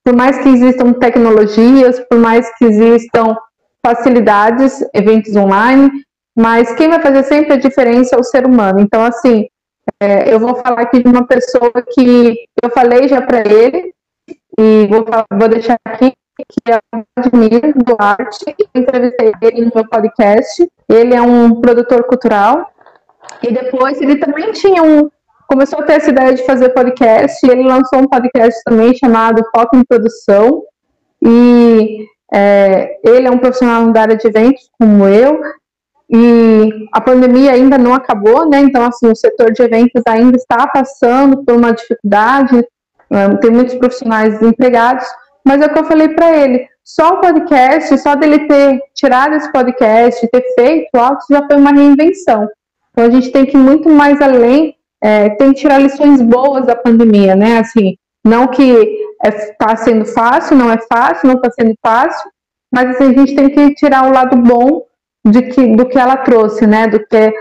por mais que existam tecnologias, por mais que existam facilidades, eventos online, mas quem vai fazer sempre a diferença é o ser humano. Então, assim, é, eu vou falar aqui de uma pessoa que eu falei já para ele, e vou, vou deixar aqui, que é o Vladimir Duarte, entrevistei ele no meu podcast. Ele é um produtor cultural, e depois ele também tinha um, começou a ter essa ideia de fazer podcast e ele lançou um podcast também chamado Foco em Produção. E é, ele é um profissional da área de eventos, como eu, e a pandemia ainda não acabou, né? Então, assim, o setor de eventos ainda está passando por uma dificuldade, é, tem muitos profissionais desempregados, mas é o que eu falei para ele: só o podcast, só dele ter tirado esse podcast, ter feito algo, já foi uma reinvenção. Então, a gente tem que ir muito mais além é, tem que tirar lições boas da pandemia, né? Assim, não que está é, sendo fácil, não é fácil, não está sendo fácil, mas assim, a gente tem que tirar o lado bom de que, do que ela trouxe, né? Do que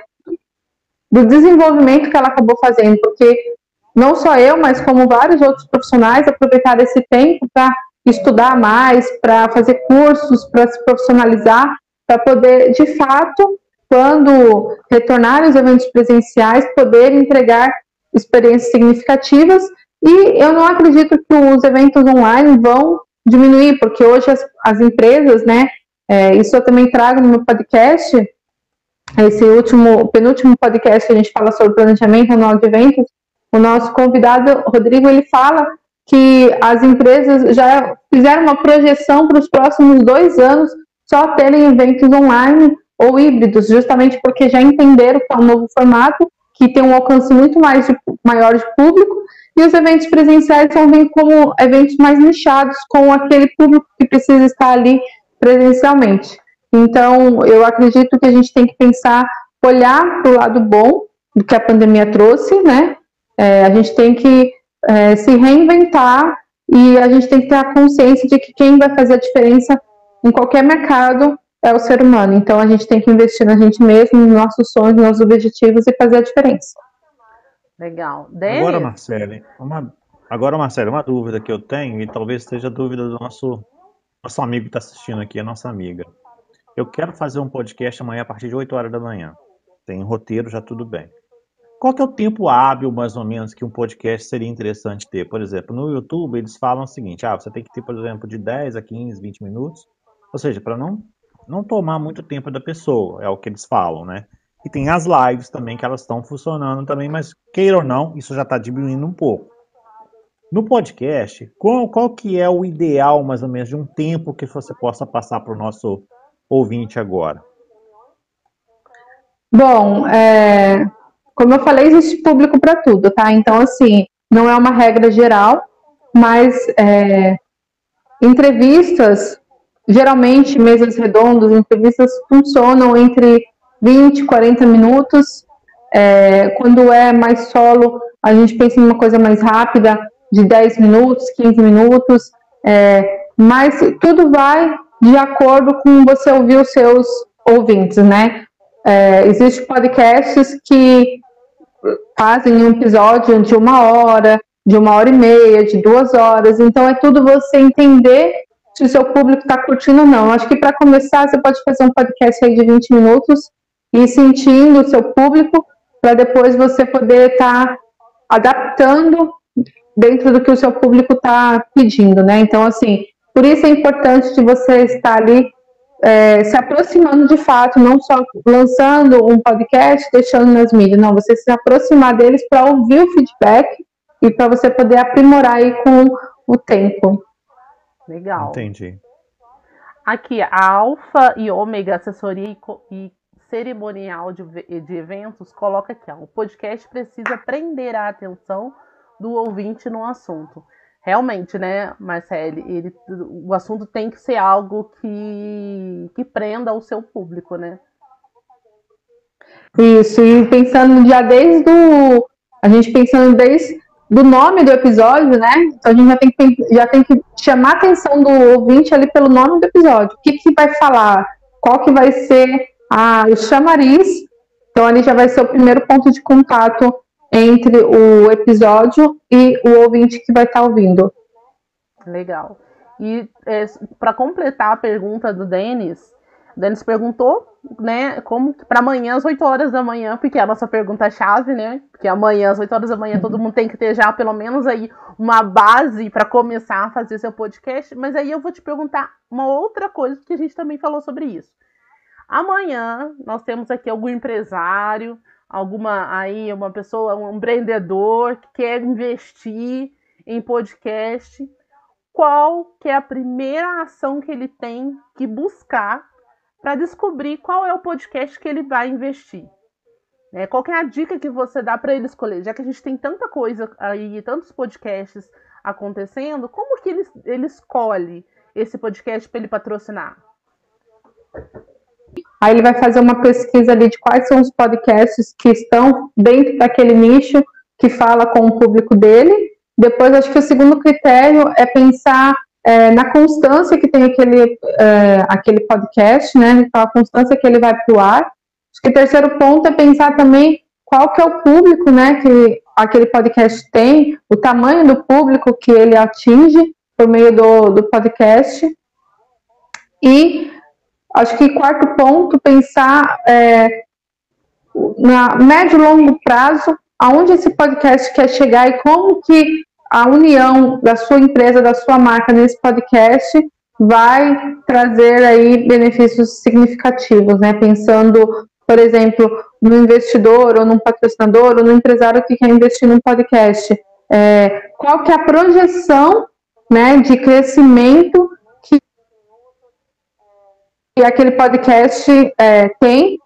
do desenvolvimento que ela acabou fazendo, porque não só eu, mas como vários outros profissionais aproveitaram esse tempo para estudar mais, para fazer cursos, para se profissionalizar, para poder, de fato, quando retornar aos eventos presenciais, poder entregar experiências significativas. E eu não acredito que os eventos online vão diminuir, porque hoje as, as empresas, né, é, isso eu também trago no meu podcast, esse último, penúltimo podcast que a gente fala sobre planejamento anual de eventos, o nosso convidado, Rodrigo, ele fala que as empresas já fizeram uma projeção para os próximos dois anos só terem eventos online ou híbridos, justamente porque já entenderam que é um novo formato, que tem um alcance muito mais de, maior de público, e os eventos presenciais vão vir como eventos mais nichados, com aquele público que precisa estar ali presencialmente. Então, eu acredito que a gente tem que pensar, olhar para o lado bom do que a pandemia trouxe, né? É, a gente tem que é, se reinventar e a gente tem que ter a consciência de que quem vai fazer a diferença em qualquer mercado é o ser humano. Então a gente tem que investir na gente mesmo, nos nossos sonhos, nos nossos objetivos e fazer a diferença. Legal. Denis? Agora, Marcele, uma, agora, Marcele, uma dúvida que eu tenho, e talvez seja a dúvida do nosso, nosso amigo está assistindo aqui, a nossa amiga. Eu quero fazer um podcast amanhã a partir de 8 horas da manhã. Tem roteiro, já tudo bem. Qual que é o tempo hábil, mais ou menos, que um podcast seria interessante ter? Por exemplo, no YouTube eles falam o seguinte, ah, você tem que ter, por exemplo, de 10 a 15, 20 minutos, ou seja, para não não tomar muito tempo da pessoa, é o que eles falam, né? E tem as lives também, que elas estão funcionando também, mas queira ou não, isso já está diminuindo um pouco. No podcast, qual, qual que é o ideal, mais ou menos, de um tempo que você possa passar para o nosso ouvinte agora? Bom, é, como eu falei, existe público para tudo, tá? Então, assim, não é uma regra geral, mas é, entrevistas Geralmente, mesas redondas, entrevistas funcionam entre 20 e 40 minutos. É, quando é mais solo, a gente pensa em uma coisa mais rápida, de 10 minutos, 15 minutos. É, mas tudo vai de acordo com você ouvir os seus ouvintes, né? É, Existem podcasts que fazem um episódio de uma hora, de uma hora e meia, de duas horas. Então é tudo você entender se o seu público está curtindo ou não. Acho que para começar, você pode fazer um podcast aí de 20 minutos e sentindo o seu público, para depois você poder estar tá adaptando dentro do que o seu público está pedindo, né? Então, assim, por isso é importante de você estar ali é, se aproximando de fato, não só lançando um podcast, deixando nas mídias, não, você se aproximar deles para ouvir o feedback e para você poder aprimorar aí com o tempo. Legal. Entendi. Aqui, a Alfa e Ômega Assessoria e Cerimonial de, de Eventos coloca aqui, ó, o podcast precisa prender a atenção do ouvinte no assunto. Realmente, né, Marcele, ele, o assunto tem que ser algo que, que prenda o seu público, né? Isso, e pensando já desde o. A gente pensando desde do nome do episódio, né? Então a gente já tem que, já tem que chamar a atenção do ouvinte ali pelo nome do episódio. O que, que vai falar? Qual que vai ser a, o chamariz? Então ali já vai ser o primeiro ponto de contato entre o episódio e o ouvinte que vai estar tá ouvindo. Legal. E é, para completar a pergunta do Denis, o Denis perguntou né, como para amanhã às 8 horas da manhã, porque é a nossa pergunta chave, né? Porque amanhã às 8 horas da manhã todo mundo tem que ter já pelo menos aí uma base para começar a fazer seu podcast, mas aí eu vou te perguntar uma outra coisa que a gente também falou sobre isso. Amanhã nós temos aqui algum empresário, alguma aí uma pessoa, um empreendedor que quer investir em podcast. Qual que é a primeira ação que ele tem que buscar para descobrir qual é o podcast que ele vai investir. Né? Qual é a dica que você dá para ele escolher? Já que a gente tem tanta coisa aí, tantos podcasts acontecendo, como que ele, ele escolhe esse podcast para ele patrocinar? Aí ele vai fazer uma pesquisa ali de quais são os podcasts que estão dentro daquele nicho, que fala com o público dele. Depois, acho que o segundo critério é pensar é, na constância que tem aquele, é, aquele podcast, né? A constância que ele vai para o ar. Acho que o terceiro ponto é pensar também qual que é o público, né? Que aquele podcast tem, o tamanho do público que ele atinge por meio do, do podcast. E acho que quarto ponto, pensar é, na médio e longo prazo, aonde esse podcast quer chegar e como que a união da sua empresa, da sua marca nesse podcast vai trazer aí benefícios significativos, né? Pensando, por exemplo, no investidor ou num patrocinador ou no empresário que quer investir num podcast. É, qual que é a projeção né, de crescimento que aquele podcast é, tem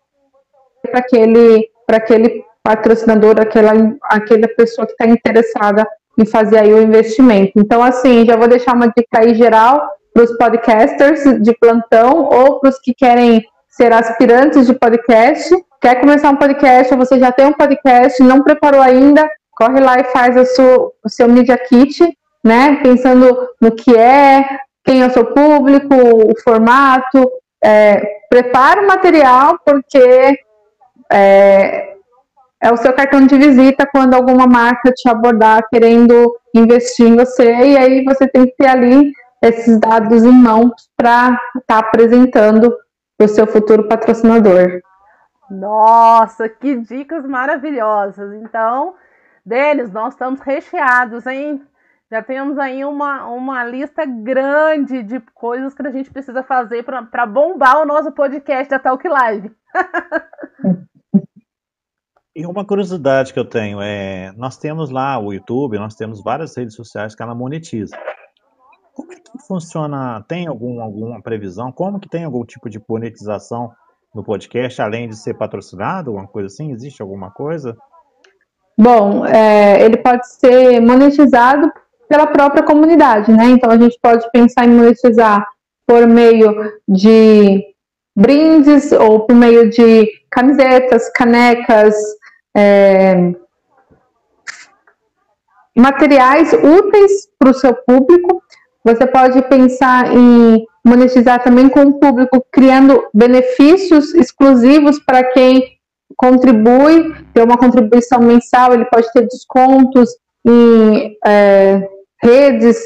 para aquele, aquele patrocinador, aquela, aquela pessoa que está interessada em fazer aí o investimento. Então, assim, já vou deixar uma dica aí geral para os podcasters de plantão ou para os que querem ser aspirantes de podcast. Quer começar um podcast ou você já tem um podcast, não preparou ainda, corre lá e faz a sua, o seu Media Kit, né? Pensando no que é, quem é o seu público, o formato. É, prepara o material, porque é, é o seu cartão de visita quando alguma marca te abordar querendo investir em você, e aí você tem que ter ali esses dados em mãos para estar tá apresentando o seu futuro patrocinador. Nossa, que dicas maravilhosas! Então, Denis, nós estamos recheados, hein? Já temos aí uma, uma lista grande de coisas que a gente precisa fazer para bombar o nosso podcast da Talk Live. E uma curiosidade que eu tenho é, nós temos lá o YouTube, nós temos várias redes sociais que ela monetiza. Como é que funciona? Tem algum, alguma previsão? Como que tem algum tipo de monetização no podcast, além de ser patrocinado, alguma coisa assim? Existe alguma coisa? Bom, é, ele pode ser monetizado pela própria comunidade, né? Então a gente pode pensar em monetizar por meio de brindes ou por meio de camisetas, canecas, é, materiais úteis para o seu público. Você pode pensar em monetizar também com o público, criando benefícios exclusivos para quem contribui, ter uma contribuição mensal, ele pode ter descontos em é, redes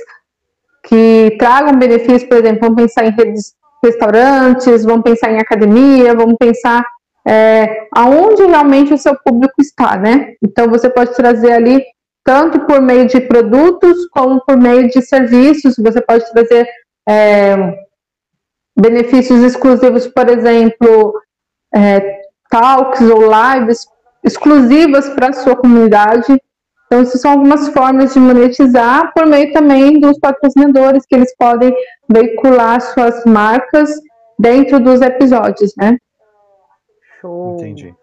que tragam benefícios, por exemplo, vamos pensar em redes restaurantes, vamos pensar em academia, vamos pensar é, aonde realmente o seu público está, né? Então você pode trazer ali tanto por meio de produtos como por meio de serviços. Você pode trazer é, benefícios exclusivos, por exemplo, é, talks ou lives exclusivas para a sua comunidade. Então, essas são algumas formas de monetizar por meio também dos patrocinadores, que eles podem veicular suas marcas dentro dos episódios, né? Show. Entendi.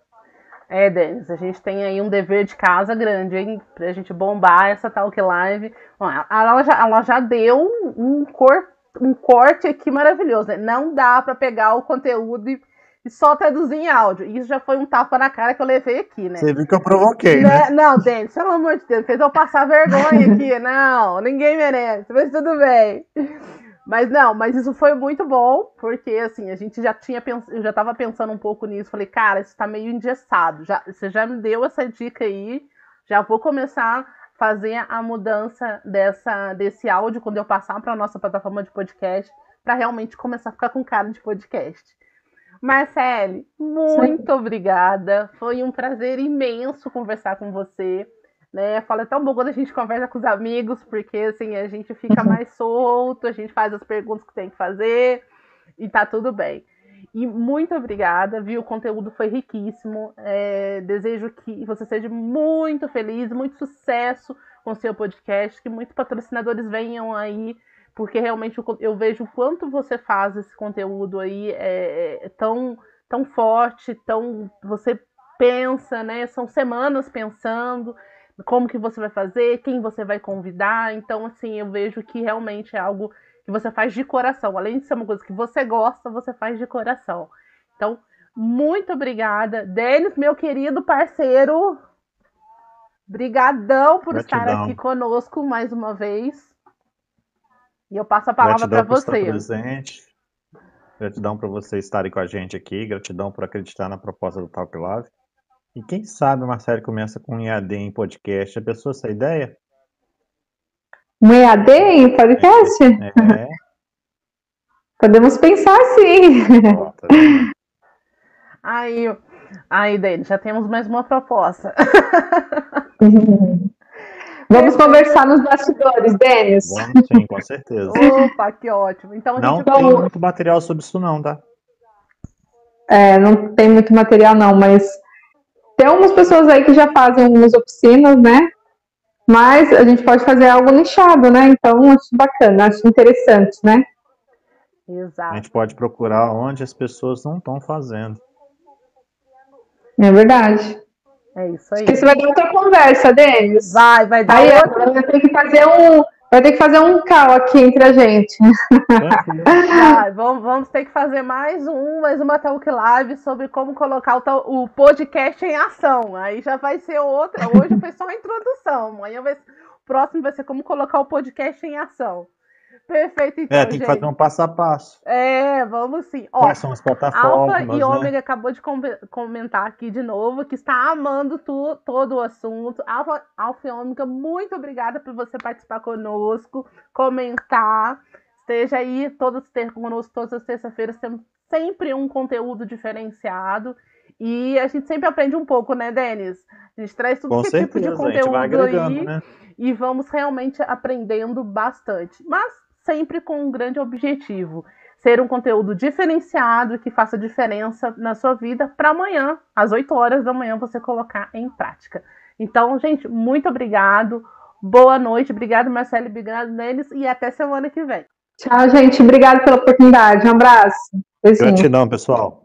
É, Denis, a gente tem aí um dever de casa grande, hein? Pra gente bombar essa Talk Live. Bom, ela, já, ela já deu um, cor, um corte aqui maravilhoso, né? Não dá para pegar o conteúdo e, e, só traduzir em áudio. Isso já foi um tapa na cara que eu levei aqui, né? Você viu que eu provoquei, né? né? Não, Denis, pelo amor de Deus, fez eu passar vergonha aqui. Não, ninguém merece, mas tudo bem. Mas não, mas isso foi muito bom, porque assim, a gente já tinha pensado, eu já tava pensando um pouco nisso, falei, cara, isso tá meio engessado. Já, você já me deu essa dica aí, já vou começar a fazer a mudança dessa desse áudio quando eu passar para nossa plataforma de podcast, para realmente começar a ficar com cara de podcast. Marcele, muito Sim. obrigada. Foi um prazer imenso conversar com você né? Fala é tão bom quando a gente conversa com os amigos, porque assim, a gente fica uhum. mais solto, a gente faz as perguntas que tem que fazer e tá tudo bem. E muito obrigada, viu? O conteúdo foi riquíssimo. É, desejo que você seja muito feliz, muito sucesso com o seu podcast, que muitos patrocinadores venham aí, porque realmente eu vejo o quanto você faz esse conteúdo aí é, é tão, tão forte, tão você pensa, né? São semanas pensando como que você vai fazer, quem você vai convidar. Então, assim, eu vejo que realmente é algo que você faz de coração. Além de ser uma coisa que você gosta, você faz de coração. Então, muito obrigada. Denis, meu querido parceiro, brigadão por Gratidão. estar aqui conosco mais uma vez. E eu passo a palavra para você. Presente. Gratidão por vocês estarem com a gente aqui. Gratidão por acreditar na proposta do Talk Love. E quem sabe uma série começa com um EAD em podcast. A pessoa essa ideia? Um EAD em podcast? É. Podemos pensar sim. Tá aí, aí, Dani, já temos mais uma proposta. Vamos conversar nos bastidores, Denis. Vamos sim, com certeza. Opa, que ótimo. Então, não tem vai... muito material sobre isso não, tá? É, não tem muito material não, mas tem algumas pessoas aí que já fazem algumas oficinas, né? Mas a gente pode fazer algo nichado, né? Então, acho bacana, acho interessante, né? Exato. A gente pode procurar onde as pessoas não estão fazendo. É verdade. É isso aí. Isso vai dar outra conversa, Denis. Vai, vai dar aí, outra. Vai ter que fazer um, vai ter que fazer um cal aqui entre a gente. Vai, vamos, vamos ter que fazer mais um, mais uma Talk Live sobre como colocar o, o podcast em ação. Aí já vai ser outra. Hoje foi só a introdução. Amanhã vai, o próximo vai ser como colocar o podcast em ação. Perfeito, então. É, tem gente. que fazer um passo a passo. É, vamos sim. Ó, Quais são as plataformas? Alfa e né? Ômega acabou de com comentar aqui de novo que está amando tu, todo o assunto. Alfa, Alfa e Ômega, muito obrigada por você participar conosco, comentar. Esteja aí todos ter conosco todas as terças-feiras, temos sempre um conteúdo diferenciado. E a gente sempre aprende um pouco, né, Denis? A gente traz que certeza, tipo de conteúdo aí. Né? E vamos realmente aprendendo bastante. Mas sempre com um grande objetivo: ser um conteúdo diferenciado que faça diferença na sua vida para amanhã, às 8 horas da manhã, você colocar em prática. Então, gente, muito obrigado. Boa noite, obrigado Marcelo, obrigado Neles e até semana que vem. Tchau, gente. Obrigado pela oportunidade. Um abraço. Beijinho. Gratidão, pessoal.